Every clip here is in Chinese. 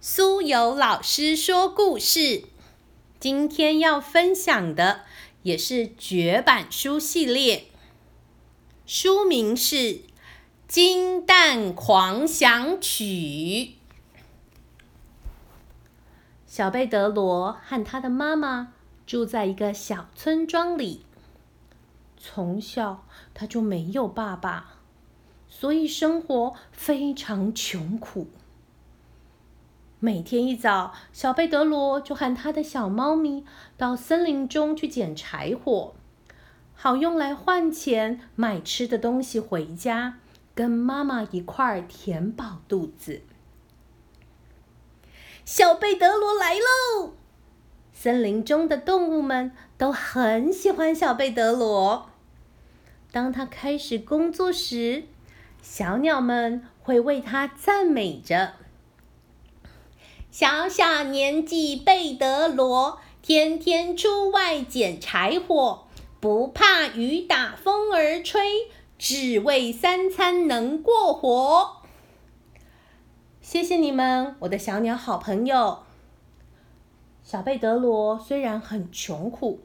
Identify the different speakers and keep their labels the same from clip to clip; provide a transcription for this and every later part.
Speaker 1: 苏有老师说故事，今天要分享的也是绝版书系列，书名是《金蛋狂想曲》。小贝德罗和他的妈妈住在一个小村庄里，从小他就没有爸爸，所以生活非常穷苦。每天一早，小贝德罗就和他的小猫咪到森林中去捡柴火，好用来换钱买吃的东西回家，跟妈妈一块儿填饱肚子。小贝德罗来喽！森林中的动物们都很喜欢小贝德罗。当他开始工作时，小鸟们会为他赞美着。小小年纪，贝德罗天天出外捡柴火，不怕雨打风儿吹，只为三餐能过活。谢谢你们，我的小鸟好朋友。小贝德罗虽然很穷苦，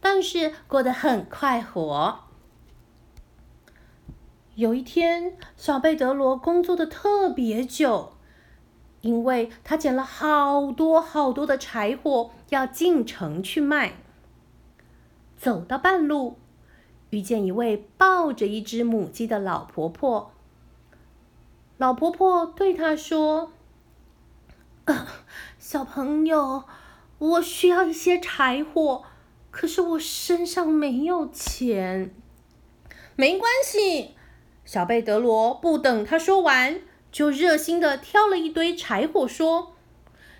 Speaker 1: 但是过得很快活。有一天，小贝德罗工作的特别久。因为他捡了好多好多的柴火，要进城去卖。走到半路，遇见一位抱着一只母鸡的老婆婆。老婆婆对他说：“小朋友，我需要一些柴火，可是我身上没有钱。”没关系，小贝德罗不等他说完。就热心的挑了一堆柴火，说：“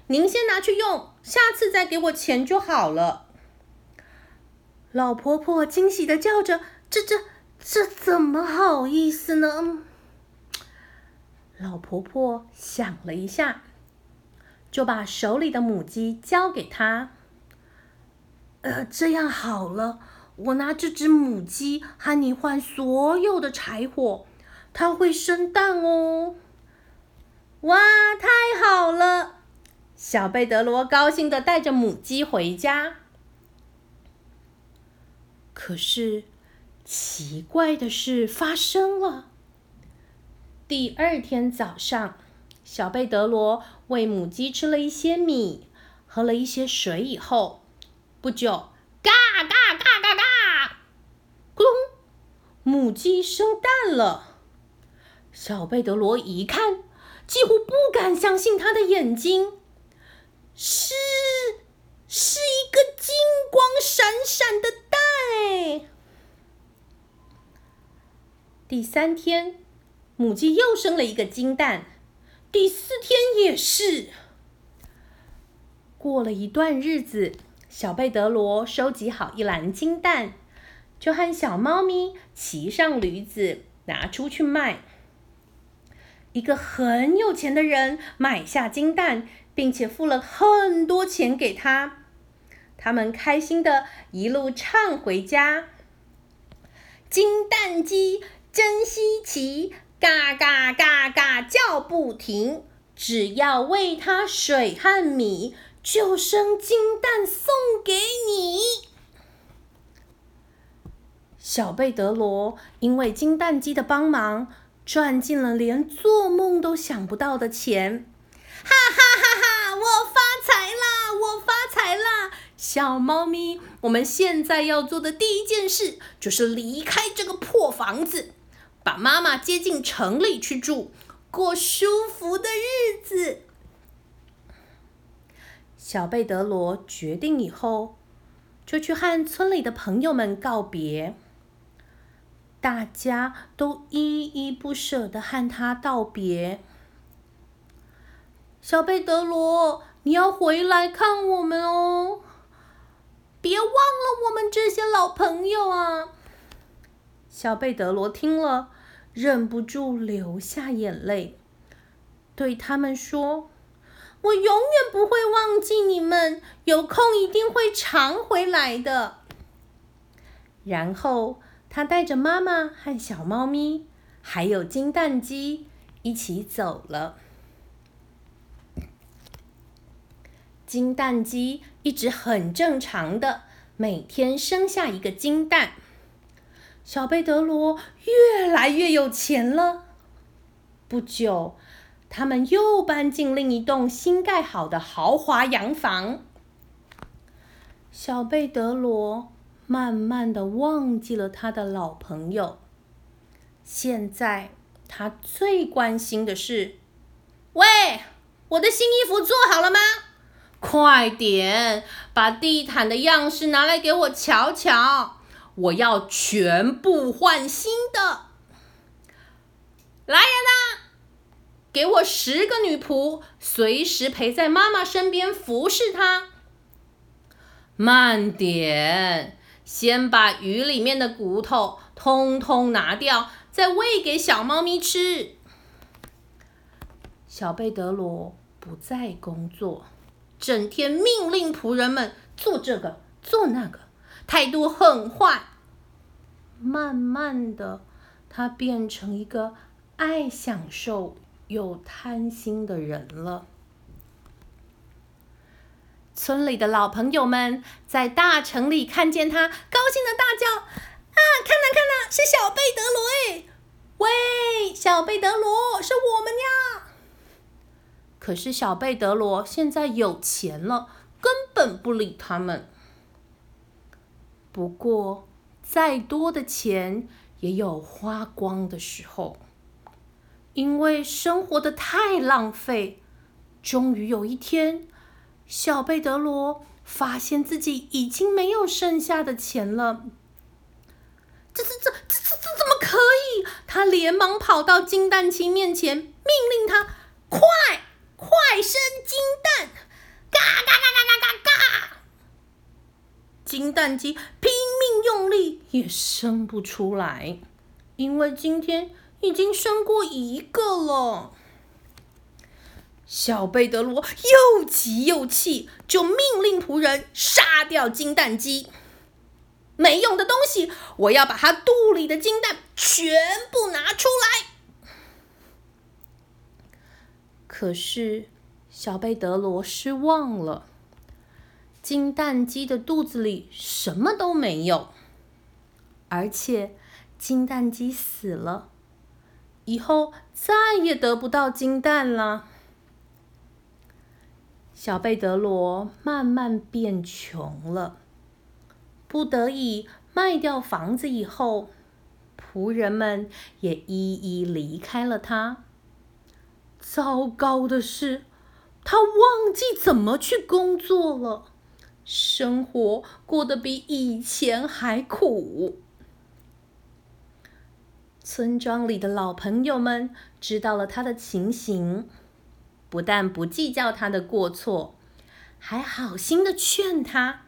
Speaker 1: 您先拿去用，下次再给我钱就好了。”老婆婆惊喜的叫着：“这、这、这怎么好意思呢？”老婆婆想了一下，就把手里的母鸡交给他。呃，这样好了，我拿这只母鸡和你换所有的柴火，它会生蛋哦。哇，太好了！小贝德罗高兴的带着母鸡回家。可是，奇怪的事发生了。第二天早上，小贝德罗喂母鸡吃了一些米，喝了一些水以后，不久，嘎嘎嘎嘎嘎，咕咚，母鸡生蛋了。小贝德罗一看。几乎不敢相信他的眼睛，是是一个金光闪闪的蛋。第三天，母鸡又生了一个金蛋，第四天也是。过了一段日子，小贝德罗收集好一篮金蛋，就和小猫咪骑上驴子，拿出去卖。一个很有钱的人买下金蛋，并且付了很多钱给他。他们开心的一路唱回家。金蛋鸡真稀奇，嘎嘎嘎嘎叫不停。只要喂它水和米，就生金蛋送给你。小贝德罗因为金蛋鸡的帮忙。赚进了连做梦都想不到的钱，哈哈哈哈！我发财啦！我发财啦！小猫咪，我们现在要做的第一件事就是离开这个破房子，把妈妈接进城里去住，过舒服的日子。小贝德罗决定以后，就去和村里的朋友们告别。大家都依依不舍的和他道别。小贝德罗，你要回来看我们哦！别忘了我们这些老朋友啊！小贝德罗听了，忍不住流下眼泪，对他们说：“我永远不会忘记你们，有空一定会常回来的。”然后。他带着妈妈和小猫咪，还有金蛋鸡一起走了。金蛋鸡一直很正常的，每天生下一个金蛋。小贝德罗越来越有钱了。不久，他们又搬进另一栋新盖好的豪华洋房。小贝德罗慢慢的忘记了他的老朋友。现在他最关心的是：喂，我的新衣服做好了吗？快点把地毯的样式拿来给我瞧瞧，我要全部换新的。来人呐，给我十个女仆，随时陪在妈妈身边服侍她。慢点，先把鱼里面的骨头通通拿掉，再喂给小猫咪吃。小贝德罗不再工作。整天命令仆人们做这个做那个，态度很坏。慢慢的，他变成一个爱享受又贪心的人了。村里的老朋友们在大城里看见他，高兴的大叫：“啊，看呐看呐，是小贝德罗哎！喂，小贝德罗，是我们呀！”可是小贝德罗现在有钱了，根本不理他们。不过，再多的钱也有花光的时候，因为生活的太浪费。终于有一天，小贝德罗发现自己已经没有剩下的钱了。这、这、这、这、这、这怎么可以？他连忙跑到金蛋鸡面前，命令他快。快生金蛋！嘎嘎嘎嘎嘎嘎嘎！金蛋鸡拼命用力也生不出来，因为今天已经生过一个了。小贝德罗又急又气，就命令仆人杀掉金蛋鸡。没用的东西，我要把它肚里的金蛋全部拿出来。可是，小贝德罗失望了。金蛋鸡的肚子里什么都没有，而且金蛋鸡死了，以后再也得不到金蛋了。小贝德罗慢慢变穷了，不得已卖掉房子以后，仆人们也一一离开了他。糟糕的是，他忘记怎么去工作了，生活过得比以前还苦。村庄里的老朋友们知道了他的情形，不但不计较他的过错，还好心的劝他：“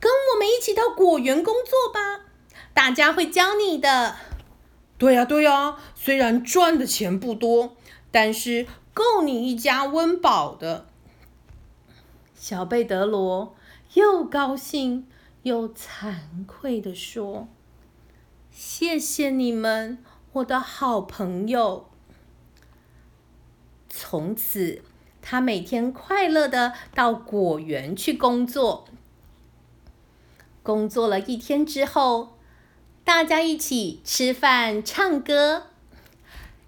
Speaker 1: 跟我们一起到果园工作吧，大家会教你的。”“
Speaker 2: 对呀，对呀，虽然赚的钱不多。”但是够你一家温饱的。
Speaker 1: 小贝德罗又高兴又惭愧地说：“谢谢你们，我的好朋友。”从此，他每天快乐的到果园去工作。工作了一天之后，大家一起吃饭、唱歌。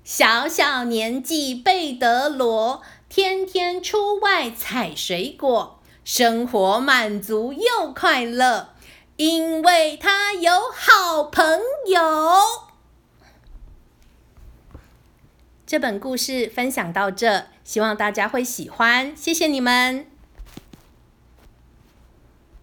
Speaker 1: 小小年纪，贝德罗天天出外采水果，生活满足又快乐，因为他有好朋友。这本故事分享到这，希望大家会喜欢，谢谢你们。